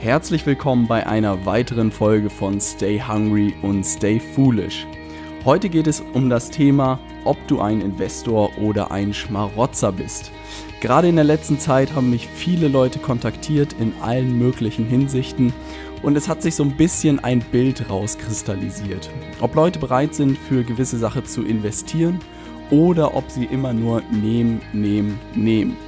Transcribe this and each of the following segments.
Herzlich willkommen bei einer weiteren Folge von Stay Hungry und Stay Foolish. Heute geht es um das Thema, ob du ein Investor oder ein Schmarotzer bist. Gerade in der letzten Zeit haben mich viele Leute kontaktiert in allen möglichen Hinsichten und es hat sich so ein bisschen ein Bild rauskristallisiert. Ob Leute bereit sind, für gewisse Sachen zu investieren oder ob sie immer nur nehmen, nehmen, nehmen.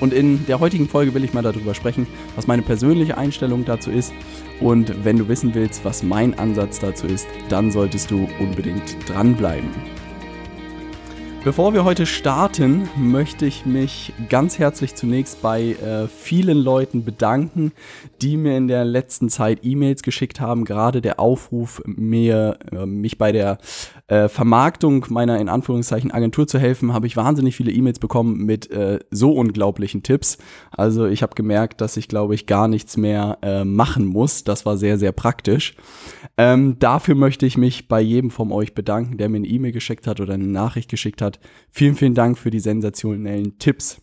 Und in der heutigen Folge will ich mal darüber sprechen, was meine persönliche Einstellung dazu ist. Und wenn du wissen willst, was mein Ansatz dazu ist, dann solltest du unbedingt dranbleiben. Bevor wir heute starten, möchte ich mich ganz herzlich zunächst bei äh, vielen Leuten bedanken, die mir in der letzten Zeit E-Mails geschickt haben. Gerade der Aufruf, mir äh, mich bei der äh, Vermarktung meiner in Anführungszeichen Agentur zu helfen, habe ich wahnsinnig viele E-Mails bekommen mit äh, so unglaublichen Tipps. Also ich habe gemerkt, dass ich glaube ich gar nichts mehr äh, machen muss. Das war sehr sehr praktisch. Ähm, dafür möchte ich mich bei jedem von euch bedanken, der mir eine E-Mail geschickt hat oder eine Nachricht geschickt hat hat. Vielen, vielen Dank für die sensationellen Tipps.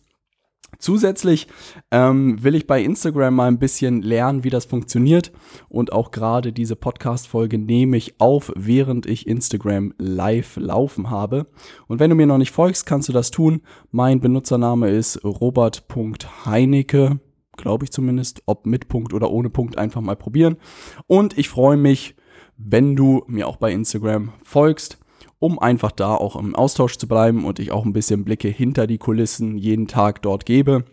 Zusätzlich ähm, will ich bei Instagram mal ein bisschen lernen, wie das funktioniert. Und auch gerade diese Podcast-Folge nehme ich auf, während ich Instagram live laufen habe. Und wenn du mir noch nicht folgst, kannst du das tun. Mein Benutzername ist robert.heinecke, glaube ich zumindest. Ob mit Punkt oder ohne Punkt, einfach mal probieren. Und ich freue mich, wenn du mir auch bei Instagram folgst um einfach da auch im Austausch zu bleiben und ich auch ein bisschen Blicke hinter die Kulissen jeden Tag dort gebe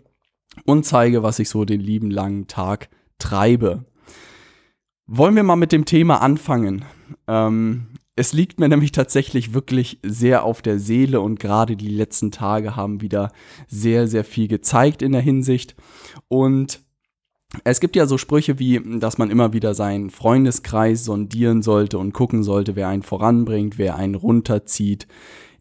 und zeige, was ich so den lieben langen Tag treibe. Wollen wir mal mit dem Thema anfangen? Ähm, es liegt mir nämlich tatsächlich wirklich sehr auf der Seele und gerade die letzten Tage haben wieder sehr, sehr viel gezeigt in der Hinsicht. Und es gibt ja so Sprüche wie, dass man immer wieder seinen Freundeskreis sondieren sollte und gucken sollte, wer einen voranbringt, wer einen runterzieht,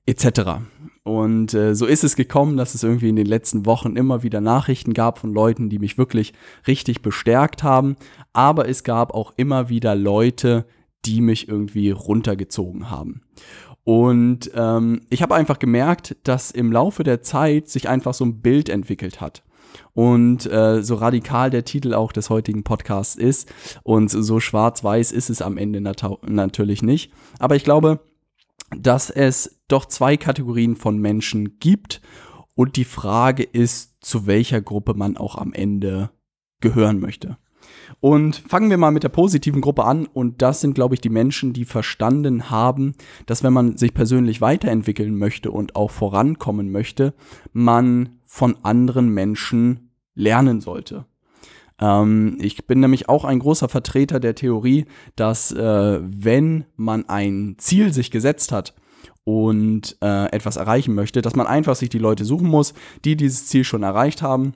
etc. Und äh, so ist es gekommen, dass es irgendwie in den letzten Wochen immer wieder Nachrichten gab von Leuten, die mich wirklich richtig bestärkt haben. Aber es gab auch immer wieder Leute, die mich irgendwie runtergezogen haben. Und ähm, ich habe einfach gemerkt, dass im Laufe der Zeit sich einfach so ein Bild entwickelt hat. Und äh, so radikal der Titel auch des heutigen Podcasts ist und so schwarz-weiß ist es am Ende nat natürlich nicht. Aber ich glaube, dass es doch zwei Kategorien von Menschen gibt und die Frage ist, zu welcher Gruppe man auch am Ende gehören möchte. Und fangen wir mal mit der positiven Gruppe an. Und das sind, glaube ich, die Menschen, die verstanden haben, dass wenn man sich persönlich weiterentwickeln möchte und auch vorankommen möchte, man von anderen Menschen lernen sollte. Ähm, ich bin nämlich auch ein großer Vertreter der Theorie, dass äh, wenn man ein Ziel sich gesetzt hat, und äh, etwas erreichen möchte, dass man einfach sich die Leute suchen muss, die dieses Ziel schon erreicht haben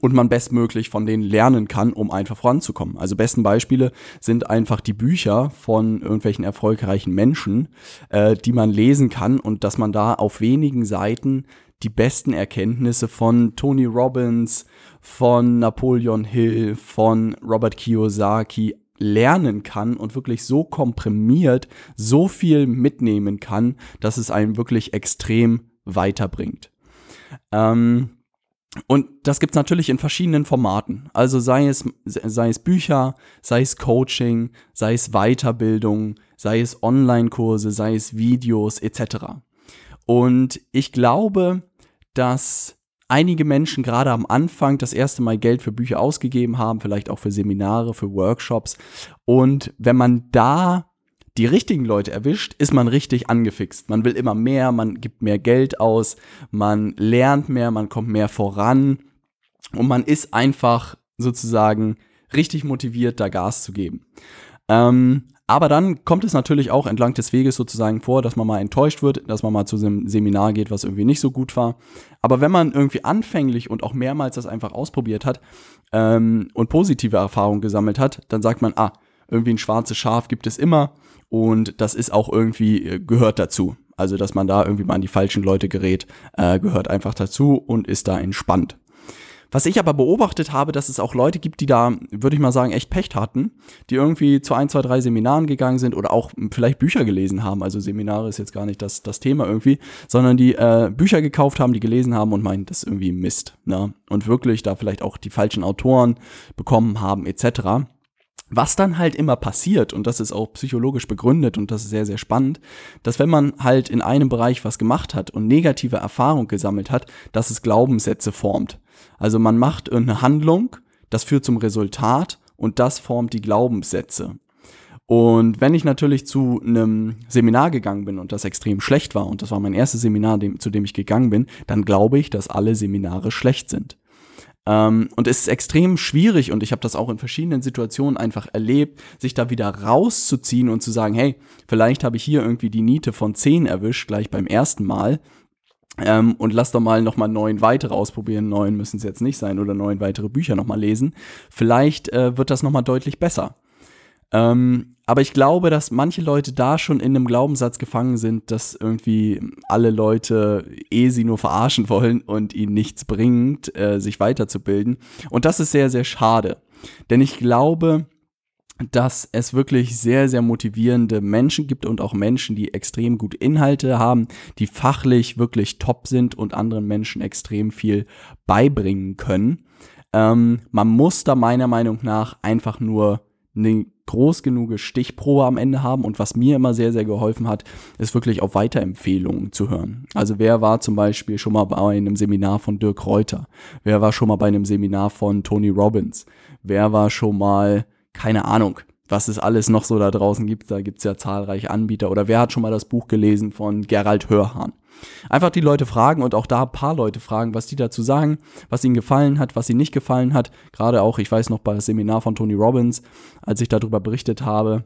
und man bestmöglich von denen lernen kann, um einfach voranzukommen. Also besten Beispiele sind einfach die Bücher von irgendwelchen erfolgreichen Menschen, äh, die man lesen kann und dass man da auf wenigen Seiten die besten Erkenntnisse von Tony Robbins, von Napoleon Hill, von Robert Kiyosaki lernen kann und wirklich so komprimiert so viel mitnehmen kann, dass es einen wirklich extrem weiterbringt. Ähm, und das gibt's natürlich in verschiedenen Formaten. Also sei es, sei es Bücher, sei es Coaching, sei es Weiterbildung, sei es Online-Kurse, sei es Videos etc. Und ich glaube, dass einige Menschen gerade am Anfang das erste Mal Geld für Bücher ausgegeben haben, vielleicht auch für Seminare, für Workshops. Und wenn man da die richtigen Leute erwischt, ist man richtig angefixt. Man will immer mehr, man gibt mehr Geld aus, man lernt mehr, man kommt mehr voran und man ist einfach sozusagen richtig motiviert, da Gas zu geben. Ähm, aber dann kommt es natürlich auch entlang des Weges sozusagen vor, dass man mal enttäuscht wird, dass man mal zu einem Seminar geht, was irgendwie nicht so gut war. Aber wenn man irgendwie anfänglich und auch mehrmals das einfach ausprobiert hat ähm, und positive Erfahrungen gesammelt hat, dann sagt man, ah, irgendwie ein schwarzes Schaf gibt es immer und das ist auch irgendwie, äh, gehört dazu. Also, dass man da irgendwie mal an die falschen Leute gerät, äh, gehört einfach dazu und ist da entspannt. Was ich aber beobachtet habe, dass es auch Leute gibt, die da, würde ich mal sagen, echt Pech hatten, die irgendwie zu ein, zwei, drei Seminaren gegangen sind oder auch vielleicht Bücher gelesen haben. Also Seminare ist jetzt gar nicht das, das Thema irgendwie, sondern die äh, Bücher gekauft haben, die gelesen haben und meinen, das ist irgendwie Mist. Ne? Und wirklich da vielleicht auch die falschen Autoren bekommen haben, etc. Was dann halt immer passiert, und das ist auch psychologisch begründet und das ist sehr, sehr spannend, dass wenn man halt in einem Bereich was gemacht hat und negative Erfahrung gesammelt hat, dass es Glaubenssätze formt. Also man macht eine Handlung, das führt zum Resultat und das formt die Glaubenssätze. Und wenn ich natürlich zu einem Seminar gegangen bin und das extrem schlecht war, und das war mein erstes Seminar, zu dem ich gegangen bin, dann glaube ich, dass alle Seminare schlecht sind. Ähm, und es ist extrem schwierig und ich habe das auch in verschiedenen Situationen einfach erlebt, sich da wieder rauszuziehen und zu sagen, hey, vielleicht habe ich hier irgendwie die Niete von 10 erwischt, gleich beim ersten Mal. Ähm, und lass doch mal nochmal neun weitere ausprobieren. Neun müssen es jetzt nicht sein oder neun weitere Bücher nochmal lesen. Vielleicht äh, wird das nochmal deutlich besser. Ähm, aber ich glaube, dass manche Leute da schon in einem Glaubenssatz gefangen sind, dass irgendwie alle Leute eh sie nur verarschen wollen und ihnen nichts bringt, äh, sich weiterzubilden. Und das ist sehr, sehr schade. Denn ich glaube, dass es wirklich sehr, sehr motivierende Menschen gibt und auch Menschen, die extrem gut Inhalte haben, die fachlich wirklich top sind und anderen Menschen extrem viel beibringen können. Ähm, man muss da meiner Meinung nach einfach nur eine groß genug Stichprobe am Ende haben. Und was mir immer sehr, sehr geholfen hat, ist wirklich auf Weiterempfehlungen zu hören. Also wer war zum Beispiel schon mal bei einem Seminar von Dirk Reuter? Wer war schon mal bei einem Seminar von Tony Robbins? Wer war schon mal, keine Ahnung, was es alles noch so da draußen gibt. Da gibt es ja zahlreiche Anbieter. Oder wer hat schon mal das Buch gelesen von Gerald Hörhahn? Einfach die Leute fragen und auch da ein paar Leute fragen, was die dazu sagen, was ihnen gefallen hat, was ihnen nicht gefallen hat. Gerade auch, ich weiß noch, bei das Seminar von Tony Robbins, als ich darüber berichtet habe,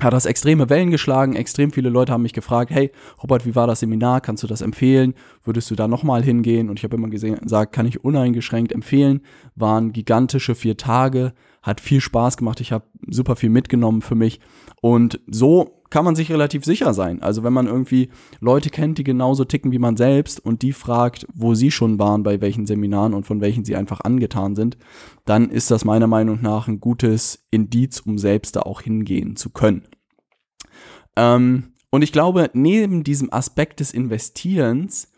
hat das extreme Wellen geschlagen. Extrem viele Leute haben mich gefragt, hey, Robert, wie war das Seminar? Kannst du das empfehlen? Würdest du da nochmal hingehen? Und ich habe immer gesagt, kann ich uneingeschränkt empfehlen. Waren gigantische vier Tage, hat viel Spaß gemacht. Ich habe super viel mitgenommen für mich. Und so kann man sich relativ sicher sein. Also wenn man irgendwie Leute kennt, die genauso ticken wie man selbst und die fragt, wo sie schon waren, bei welchen Seminaren und von welchen sie einfach angetan sind, dann ist das meiner Meinung nach ein gutes Indiz, um selbst da auch hingehen zu können. Ähm, und ich glaube, neben diesem Aspekt des Investierens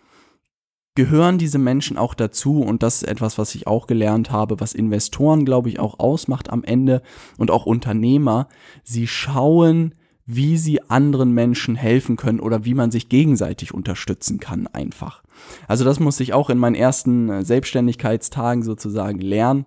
gehören diese Menschen auch dazu und das ist etwas, was ich auch gelernt habe, was Investoren, glaube ich, auch ausmacht am Ende und auch Unternehmer. Sie schauen, wie sie anderen Menschen helfen können oder wie man sich gegenseitig unterstützen kann einfach. Also das musste ich auch in meinen ersten äh, Selbstständigkeitstagen sozusagen lernen.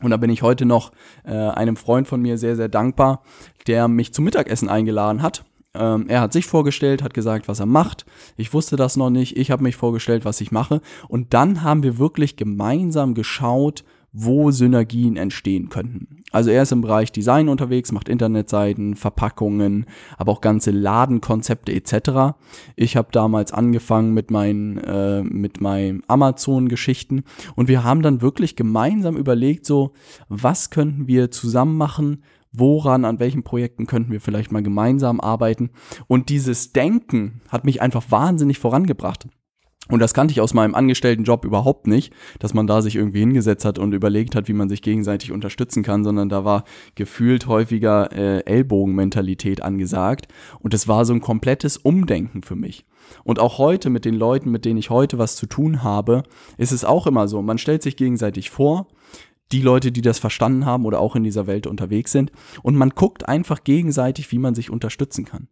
Und da bin ich heute noch äh, einem Freund von mir sehr, sehr dankbar, der mich zum Mittagessen eingeladen hat. Ähm, er hat sich vorgestellt, hat gesagt, was er macht. Ich wusste das noch nicht. Ich habe mich vorgestellt, was ich mache. Und dann haben wir wirklich gemeinsam geschaut, wo Synergien entstehen könnten. Also er ist im Bereich Design unterwegs, macht Internetseiten, Verpackungen, aber auch ganze Ladenkonzepte etc. Ich habe damals angefangen mit meinen äh, mit meinen Amazon-Geschichten und wir haben dann wirklich gemeinsam überlegt, so was könnten wir zusammen machen, woran, an welchen Projekten könnten wir vielleicht mal gemeinsam arbeiten. Und dieses Denken hat mich einfach wahnsinnig vorangebracht. Und das kannte ich aus meinem Angestelltenjob überhaupt nicht, dass man da sich irgendwie hingesetzt hat und überlegt hat, wie man sich gegenseitig unterstützen kann, sondern da war gefühlt häufiger äh, Ellbogenmentalität angesagt. Und es war so ein komplettes Umdenken für mich. Und auch heute mit den Leuten, mit denen ich heute was zu tun habe, ist es auch immer so. Man stellt sich gegenseitig vor, die Leute, die das verstanden haben oder auch in dieser Welt unterwegs sind. Und man guckt einfach gegenseitig, wie man sich unterstützen kann.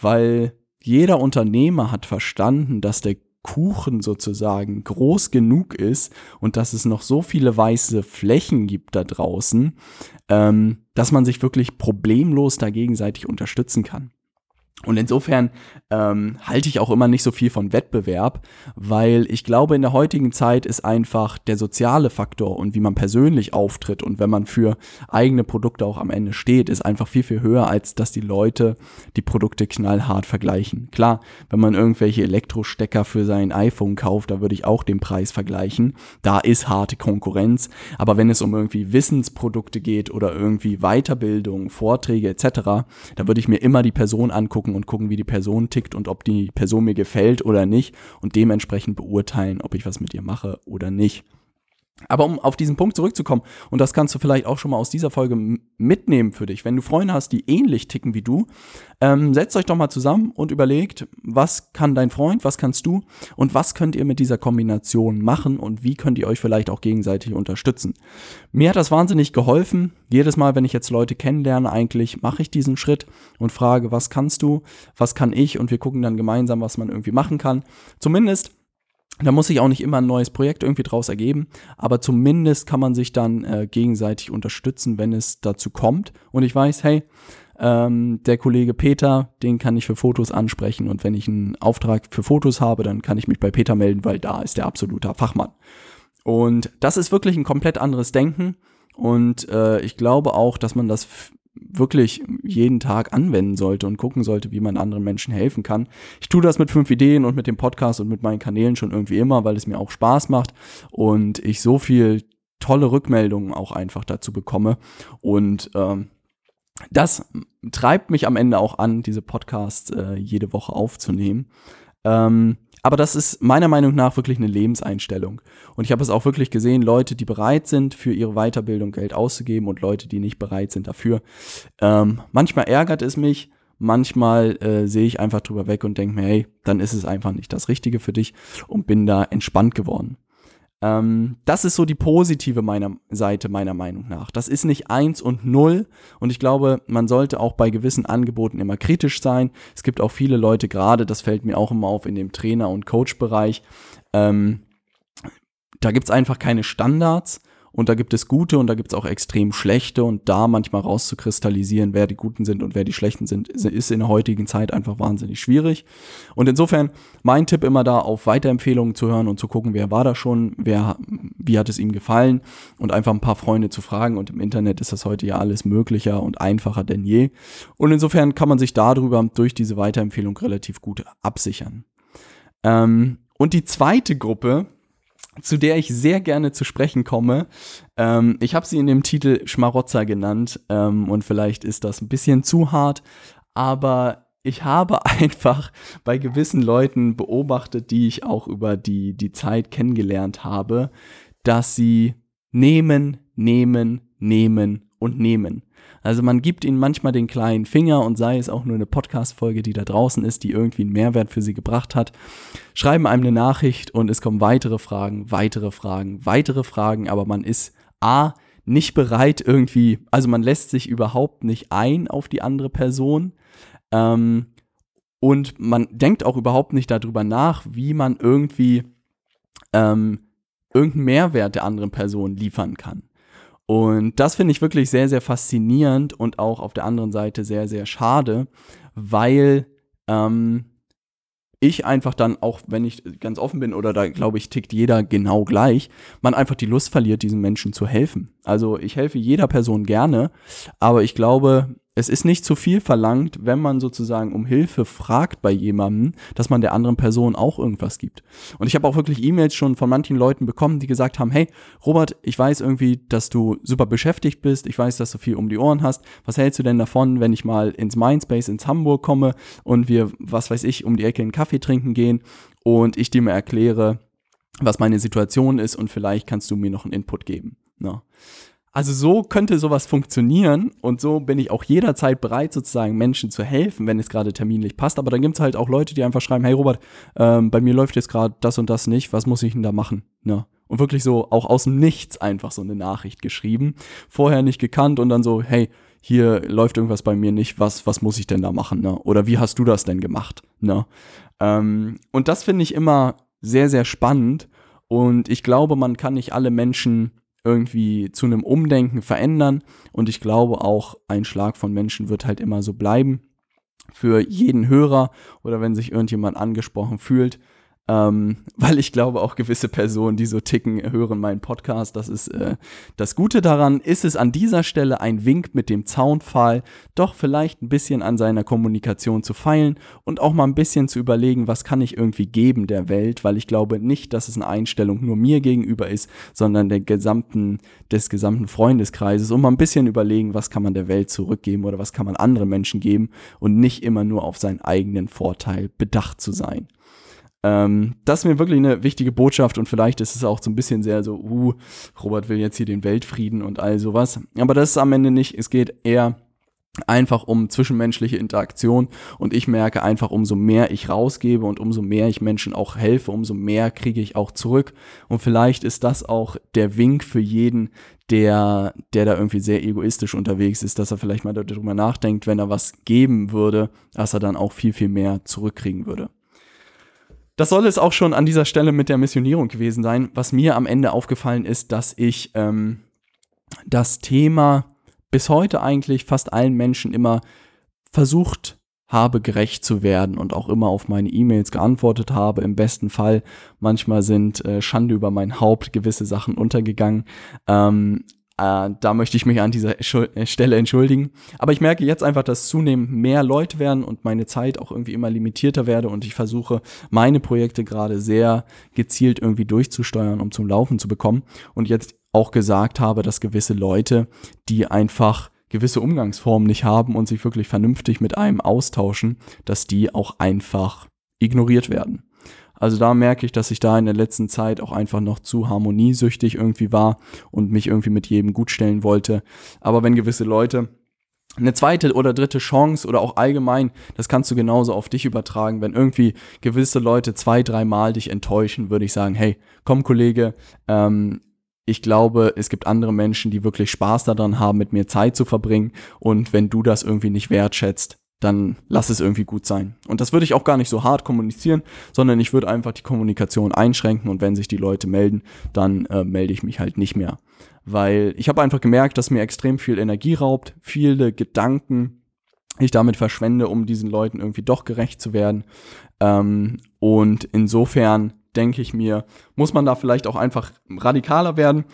Weil jeder Unternehmer hat verstanden, dass der Kuchen sozusagen groß genug ist und dass es noch so viele weiße Flächen gibt da draußen, ähm, dass man sich wirklich problemlos da gegenseitig unterstützen kann. Und insofern ähm, halte ich auch immer nicht so viel von Wettbewerb, weil ich glaube, in der heutigen Zeit ist einfach der soziale Faktor und wie man persönlich auftritt und wenn man für eigene Produkte auch am Ende steht, ist einfach viel, viel höher, als dass die Leute die Produkte knallhart vergleichen. Klar, wenn man irgendwelche Elektrostecker für sein iPhone kauft, da würde ich auch den Preis vergleichen. Da ist harte Konkurrenz. Aber wenn es um irgendwie Wissensprodukte geht oder irgendwie Weiterbildung, Vorträge etc., da würde ich mir immer die Person angucken, angucken und gucken, wie die Person tickt und ob die Person mir gefällt oder nicht und dementsprechend beurteilen, ob ich was mit ihr mache oder nicht. Aber um auf diesen Punkt zurückzukommen, und das kannst du vielleicht auch schon mal aus dieser Folge mitnehmen für dich, wenn du Freunde hast, die ähnlich ticken wie du, ähm, setzt euch doch mal zusammen und überlegt, was kann dein Freund, was kannst du und was könnt ihr mit dieser Kombination machen und wie könnt ihr euch vielleicht auch gegenseitig unterstützen. Mir hat das wahnsinnig geholfen. Jedes Mal, wenn ich jetzt Leute kennenlerne, eigentlich mache ich diesen Schritt und frage, was kannst du, was kann ich und wir gucken dann gemeinsam, was man irgendwie machen kann. Zumindest da muss sich auch nicht immer ein neues Projekt irgendwie draus ergeben, aber zumindest kann man sich dann äh, gegenseitig unterstützen, wenn es dazu kommt. Und ich weiß, hey, ähm, der Kollege Peter, den kann ich für Fotos ansprechen und wenn ich einen Auftrag für Fotos habe, dann kann ich mich bei Peter melden, weil da ist der absoluter Fachmann. Und das ist wirklich ein komplett anderes Denken und äh, ich glaube auch, dass man das wirklich jeden Tag anwenden sollte und gucken sollte, wie man anderen Menschen helfen kann. Ich tue das mit fünf Ideen und mit dem Podcast und mit meinen Kanälen schon irgendwie immer, weil es mir auch Spaß macht und ich so viel tolle Rückmeldungen auch einfach dazu bekomme. Und ähm, das treibt mich am Ende auch an, diese Podcasts äh, jede Woche aufzunehmen. Ähm, aber das ist meiner Meinung nach wirklich eine Lebenseinstellung. Und ich habe es auch wirklich gesehen, Leute, die bereit sind, für ihre Weiterbildung Geld auszugeben und Leute, die nicht bereit sind dafür. Ähm, manchmal ärgert es mich, manchmal äh, sehe ich einfach drüber weg und denke mir, hey, dann ist es einfach nicht das Richtige für dich und bin da entspannt geworden. Ähm, das ist so die positive meiner Seite meiner Meinung nach. Das ist nicht eins und null und ich glaube, man sollte auch bei gewissen Angeboten immer kritisch sein. Es gibt auch viele Leute, gerade das fällt mir auch immer auf in dem Trainer- und Coach-Bereich, ähm, da gibt's einfach keine Standards und da gibt es gute und da gibt es auch extrem schlechte und da manchmal rauszukristallisieren, wer die guten sind und wer die schlechten sind, ist in der heutigen Zeit einfach wahnsinnig schwierig. Und insofern mein Tipp immer da auf Weiterempfehlungen zu hören und zu gucken, wer war da schon, wer, wie hat es ihm gefallen und einfach ein paar Freunde zu fragen und im Internet ist das heute ja alles möglicher und einfacher denn je. Und insofern kann man sich darüber durch diese Weiterempfehlung relativ gut absichern. Ähm, und die zweite Gruppe, zu der ich sehr gerne zu sprechen komme. Ähm, ich habe sie in dem Titel Schmarotzer genannt ähm, und vielleicht ist das ein bisschen zu hart, aber ich habe einfach bei gewissen Leuten beobachtet, die ich auch über die, die Zeit kennengelernt habe, dass sie nehmen, nehmen, nehmen und nehmen. Also man gibt ihnen manchmal den kleinen Finger und sei es auch nur eine Podcast-Folge, die da draußen ist, die irgendwie einen Mehrwert für sie gebracht hat, schreiben einem eine Nachricht und es kommen weitere Fragen, weitere Fragen, weitere Fragen, aber man ist A, nicht bereit irgendwie, also man lässt sich überhaupt nicht ein auf die andere Person. Ähm, und man denkt auch überhaupt nicht darüber nach, wie man irgendwie ähm, irgendeinen Mehrwert der anderen Person liefern kann. Und das finde ich wirklich sehr, sehr faszinierend und auch auf der anderen Seite sehr, sehr schade, weil ähm, ich einfach dann auch, wenn ich ganz offen bin, oder da glaube ich, tickt jeder genau gleich, man einfach die Lust verliert, diesen Menschen zu helfen. Also ich helfe jeder Person gerne, aber ich glaube, es ist nicht zu viel verlangt, wenn man sozusagen um Hilfe fragt bei jemandem, dass man der anderen Person auch irgendwas gibt. Und ich habe auch wirklich E-Mails schon von manchen Leuten bekommen, die gesagt haben, hey, Robert, ich weiß irgendwie, dass du super beschäftigt bist, ich weiß, dass du viel um die Ohren hast. Was hältst du denn davon, wenn ich mal ins Mindspace ins Hamburg komme und wir, was weiß ich, um die Ecke einen Kaffee trinken gehen und ich dir mal erkläre, was meine Situation ist und vielleicht kannst du mir noch einen Input geben. No. Also so könnte sowas funktionieren und so bin ich auch jederzeit bereit, sozusagen Menschen zu helfen, wenn es gerade terminlich passt. Aber dann gibt es halt auch Leute, die einfach schreiben, hey Robert, ähm, bei mir läuft jetzt gerade das und das nicht, was muss ich denn da machen? Ne? Und wirklich so auch aus dem Nichts einfach so eine Nachricht geschrieben, vorher nicht gekannt und dann so, hey, hier läuft irgendwas bei mir nicht, was, was muss ich denn da machen? Ne? Oder wie hast du das denn gemacht? Ne? Ähm, und das finde ich immer sehr, sehr spannend. Und ich glaube, man kann nicht alle Menschen irgendwie zu einem Umdenken verändern. Und ich glaube auch, ein Schlag von Menschen wird halt immer so bleiben. Für jeden Hörer oder wenn sich irgendjemand angesprochen fühlt, ähm, weil ich glaube, auch gewisse Personen, die so ticken, hören meinen Podcast. Das ist äh, das Gute daran. Ist es an dieser Stelle ein Wink mit dem Zaunpfahl, doch vielleicht ein bisschen an seiner Kommunikation zu feilen und auch mal ein bisschen zu überlegen, was kann ich irgendwie geben der Welt, weil ich glaube nicht, dass es eine Einstellung nur mir gegenüber ist, sondern der gesamten, des gesamten Freundeskreises und mal ein bisschen überlegen, was kann man der Welt zurückgeben oder was kann man anderen Menschen geben und nicht immer nur auf seinen eigenen Vorteil bedacht zu sein. Ähm, das ist mir wirklich eine wichtige Botschaft und vielleicht ist es auch so ein bisschen sehr so, uh, Robert will jetzt hier den Weltfrieden und all sowas. Aber das ist am Ende nicht. Es geht eher einfach um zwischenmenschliche Interaktion und ich merke einfach, umso mehr ich rausgebe und umso mehr ich Menschen auch helfe, umso mehr kriege ich auch zurück und vielleicht ist das auch der Wink für jeden, der, der da irgendwie sehr egoistisch unterwegs ist, dass er vielleicht mal darüber nachdenkt, wenn er was geben würde, dass er dann auch viel, viel mehr zurückkriegen würde. Das soll es auch schon an dieser Stelle mit der Missionierung gewesen sein. Was mir am Ende aufgefallen ist, dass ich ähm, das Thema bis heute eigentlich fast allen Menschen immer versucht habe, gerecht zu werden und auch immer auf meine E-Mails geantwortet habe. Im besten Fall. Manchmal sind äh, Schande über mein Haupt gewisse Sachen untergegangen. Ähm, äh, da möchte ich mich an dieser äh, Stelle entschuldigen. Aber ich merke jetzt einfach, dass zunehmend mehr Leute werden und meine Zeit auch irgendwie immer limitierter werde und ich versuche, meine Projekte gerade sehr gezielt irgendwie durchzusteuern, um zum Laufen zu bekommen. Und jetzt auch gesagt habe, dass gewisse Leute, die einfach gewisse Umgangsformen nicht haben und sich wirklich vernünftig mit einem austauschen, dass die auch einfach ignoriert werden. Also da merke ich, dass ich da in der letzten Zeit auch einfach noch zu harmoniesüchtig irgendwie war und mich irgendwie mit jedem gut stellen wollte. Aber wenn gewisse Leute eine zweite oder dritte Chance oder auch allgemein, das kannst du genauso auf dich übertragen. Wenn irgendwie gewisse Leute zwei, dreimal dich enttäuschen, würde ich sagen, hey, komm Kollege, ähm, ich glaube, es gibt andere Menschen, die wirklich Spaß daran haben, mit mir Zeit zu verbringen. Und wenn du das irgendwie nicht wertschätzt, dann lass es irgendwie gut sein. Und das würde ich auch gar nicht so hart kommunizieren, sondern ich würde einfach die Kommunikation einschränken und wenn sich die Leute melden, dann äh, melde ich mich halt nicht mehr. Weil ich habe einfach gemerkt, dass mir extrem viel Energie raubt, viele Gedanken ich damit verschwende, um diesen Leuten irgendwie doch gerecht zu werden. Ähm, und insofern denke ich mir, muss man da vielleicht auch einfach radikaler werden.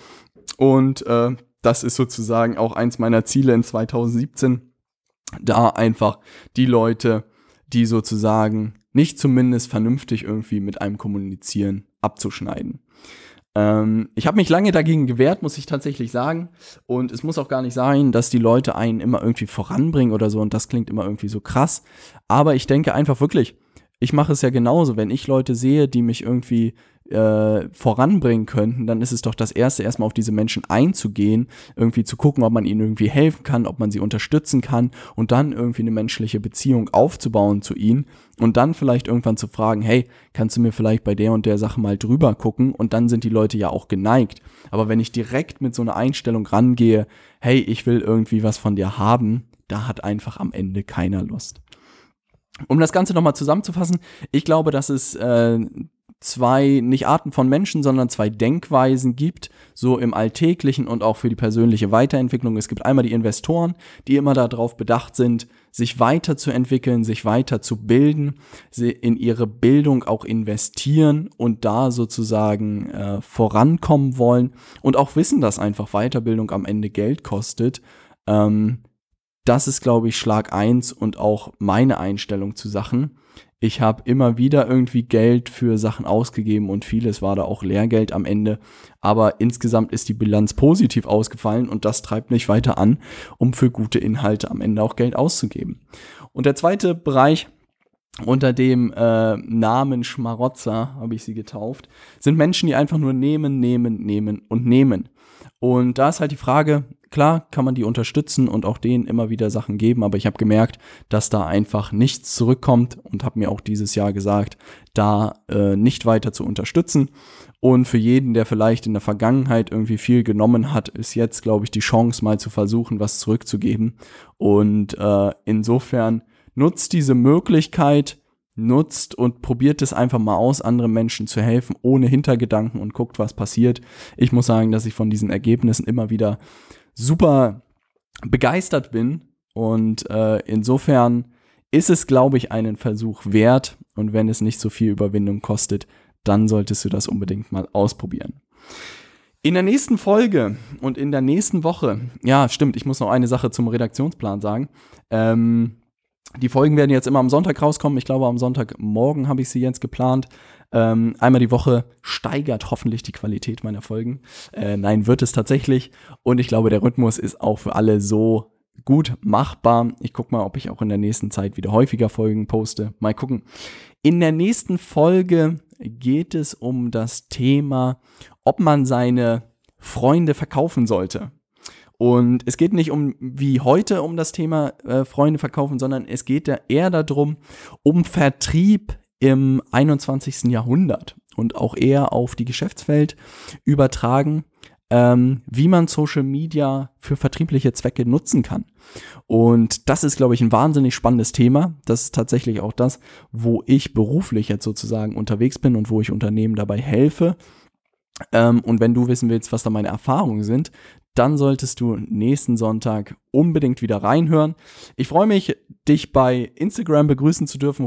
Und äh, das ist sozusagen auch eins meiner Ziele in 2017, da einfach die Leute, die sozusagen nicht zumindest vernünftig irgendwie mit einem kommunizieren, abzuschneiden. Ähm, ich habe mich lange dagegen gewehrt, muss ich tatsächlich sagen. Und es muss auch gar nicht sein, dass die Leute einen immer irgendwie voranbringen oder so. Und das klingt immer irgendwie so krass. Aber ich denke einfach wirklich, ich mache es ja genauso. Wenn ich Leute sehe, die mich irgendwie äh, voranbringen könnten, dann ist es doch das Erste, erstmal auf diese Menschen einzugehen, irgendwie zu gucken, ob man ihnen irgendwie helfen kann, ob man sie unterstützen kann und dann irgendwie eine menschliche Beziehung aufzubauen zu ihnen und dann vielleicht irgendwann zu fragen, hey, kannst du mir vielleicht bei der und der Sache mal drüber gucken und dann sind die Leute ja auch geneigt. Aber wenn ich direkt mit so einer Einstellung rangehe, hey, ich will irgendwie was von dir haben, da hat einfach am Ende keiner Lust. Um das Ganze nochmal zusammenzufassen, ich glaube, dass es äh, zwei, nicht Arten von Menschen, sondern zwei Denkweisen gibt, so im Alltäglichen und auch für die persönliche Weiterentwicklung. Es gibt einmal die Investoren, die immer darauf bedacht sind, sich weiterzuentwickeln, sich weiter zu bilden, sie in ihre Bildung auch investieren und da sozusagen äh, vorankommen wollen und auch wissen, dass einfach Weiterbildung am Ende Geld kostet. Ähm, das ist, glaube ich, Schlag eins und auch meine Einstellung zu Sachen. Ich habe immer wieder irgendwie Geld für Sachen ausgegeben und vieles war da auch Lehrgeld am Ende. Aber insgesamt ist die Bilanz positiv ausgefallen und das treibt mich weiter an, um für gute Inhalte am Ende auch Geld auszugeben. Und der zweite Bereich, unter dem äh, Namen Schmarotzer habe ich sie getauft, sind Menschen, die einfach nur nehmen, nehmen, nehmen und nehmen. Und da ist halt die Frage, klar kann man die unterstützen und auch denen immer wieder Sachen geben, aber ich habe gemerkt, dass da einfach nichts zurückkommt und habe mir auch dieses Jahr gesagt, da äh, nicht weiter zu unterstützen. Und für jeden, der vielleicht in der Vergangenheit irgendwie viel genommen hat, ist jetzt, glaube ich, die Chance, mal zu versuchen, was zurückzugeben. Und äh, insofern nutzt diese Möglichkeit, nutzt und probiert es einfach mal aus, anderen Menschen zu helfen, ohne Hintergedanken und guckt, was passiert. Ich muss sagen, dass ich von diesen Ergebnissen immer wieder super begeistert bin und äh, insofern ist es, glaube ich, einen Versuch wert und wenn es nicht so viel Überwindung kostet, dann solltest du das unbedingt mal ausprobieren. In der nächsten Folge und in der nächsten Woche, ja, stimmt, ich muss noch eine Sache zum Redaktionsplan sagen. Ähm, die Folgen werden jetzt immer am Sonntag rauskommen. Ich glaube, am Sonntagmorgen habe ich sie jetzt geplant. Ähm, einmal die Woche steigert hoffentlich die Qualität meiner Folgen. Äh, nein, wird es tatsächlich. Und ich glaube, der Rhythmus ist auch für alle so gut machbar. Ich gucke mal, ob ich auch in der nächsten Zeit wieder häufiger Folgen poste. Mal gucken. In der nächsten Folge geht es um das Thema, ob man seine Freunde verkaufen sollte. Und es geht nicht um wie heute um das Thema äh, Freunde verkaufen, sondern es geht da eher darum, um Vertrieb im 21. Jahrhundert und auch eher auf die Geschäftswelt übertragen, ähm, wie man Social Media für vertriebliche Zwecke nutzen kann. Und das ist, glaube ich, ein wahnsinnig spannendes Thema. Das ist tatsächlich auch das, wo ich beruflich jetzt sozusagen unterwegs bin und wo ich Unternehmen dabei helfe. Ähm, und wenn du wissen willst, was da meine Erfahrungen sind, dann solltest du nächsten Sonntag unbedingt wieder reinhören. Ich freue mich, dich bei Instagram begrüßen zu dürfen,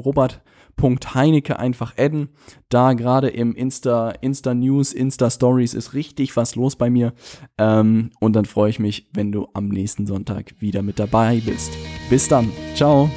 Robert.heinecke einfach adden. Da gerade im Insta, Insta News, Insta Stories ist richtig was los bei mir. Ähm, und dann freue ich mich, wenn du am nächsten Sonntag wieder mit dabei bist. Bis dann. Ciao.